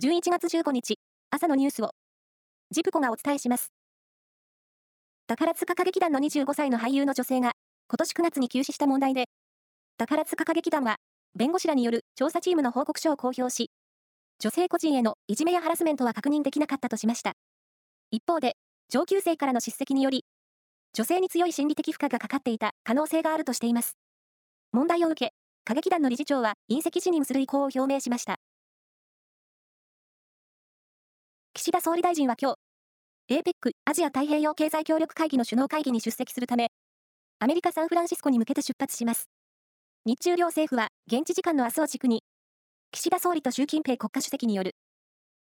11月15日、朝のニュースを、ジプコがお伝えします。宝塚歌劇団の25歳の俳優の女性が、今年9月に急死した問題で、宝塚歌劇団は、弁護士らによる調査チームの報告書を公表し、女性個人へのいじめやハラスメントは確認できなかったとしました。一方で、上級生からの叱責により、女性に強い心理的負荷がかかっていた可能性があるとしています。問題を受け、歌劇団の理事長は隕石辞任する意向を表明しました。岸田総理大臣は今日、APEC アジア太平洋経済協力会議の首脳会議に出席するため、アメリカ・サンフランシスコに向けて出発します。日中両政府は現地時間の明日を軸に、岸田総理と習近平国家主席による、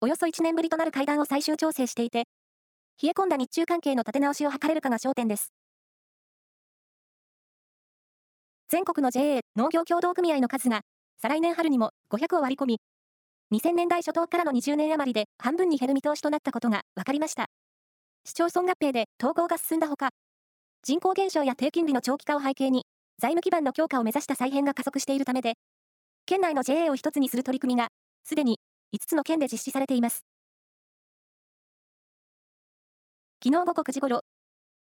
およそ1年ぶりとなる会談を最終調整していて、冷え込んだ日中関係の立て直しを図れるかが焦点です。全国の JA 農業協同組合の数が、再来年春にも500を割り込み、2000年代初頭からの20年余りで半分に減る見通しとなったことが分かりました。市町村合併で統合が進んだほか、人口減少や低金利の長期化を背景に、財務基盤の強化を目指した再編が加速しているためで、県内の JA を一つにする取り組みが、すでに5つの県で実施されています。昨日午後9時ごろ、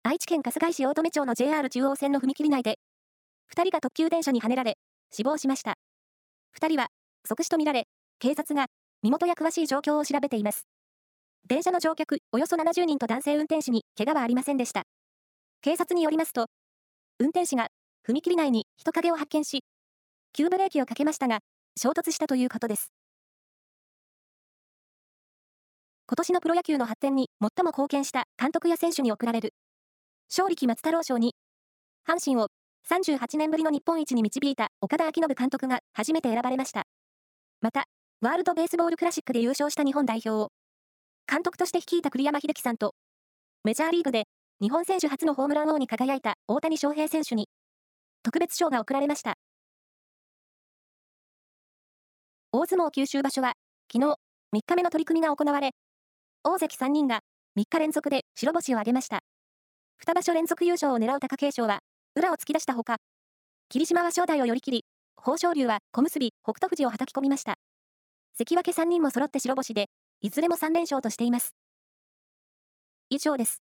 愛知県春日井市大留町の JR 中央線の踏切内で、2人が特急電車にはねられ、死亡しました。2人は、即死とみられ、警察が身元や詳しい状況を調べています。電車の乗客およそ70人と男性運転士に怪我はありませんでした。警察によりますと、運転士が踏切内に人影を発見し、急ブレーキをかけましたが、衝突したということです。今年のプロ野球の発展に最も貢献した監督や選手に贈られる、勝力松太郎賞に、阪神を38年ぶりの日本一に導いた岡田彰信監督が初めて選ばれました。また、ワールドベースボールクラシックで優勝した日本代表を、監督として率いた栗山英樹さんと、メジャーリーグで日本選手初のホームラン王に輝いた大谷翔平選手に、特別賞が贈られました。大相撲九州場所は、昨日、3日目の取り組みが行われ、大関3人が3日連続で白星を挙げました。2場所連続優勝を狙う貴景勝は、裏を突き出したほか、霧島は正代を寄り切り、豊昇龍は小結、北勝富士を叩き込みました。関脇3人も揃って白星で、いずれも3連勝としています。以上です。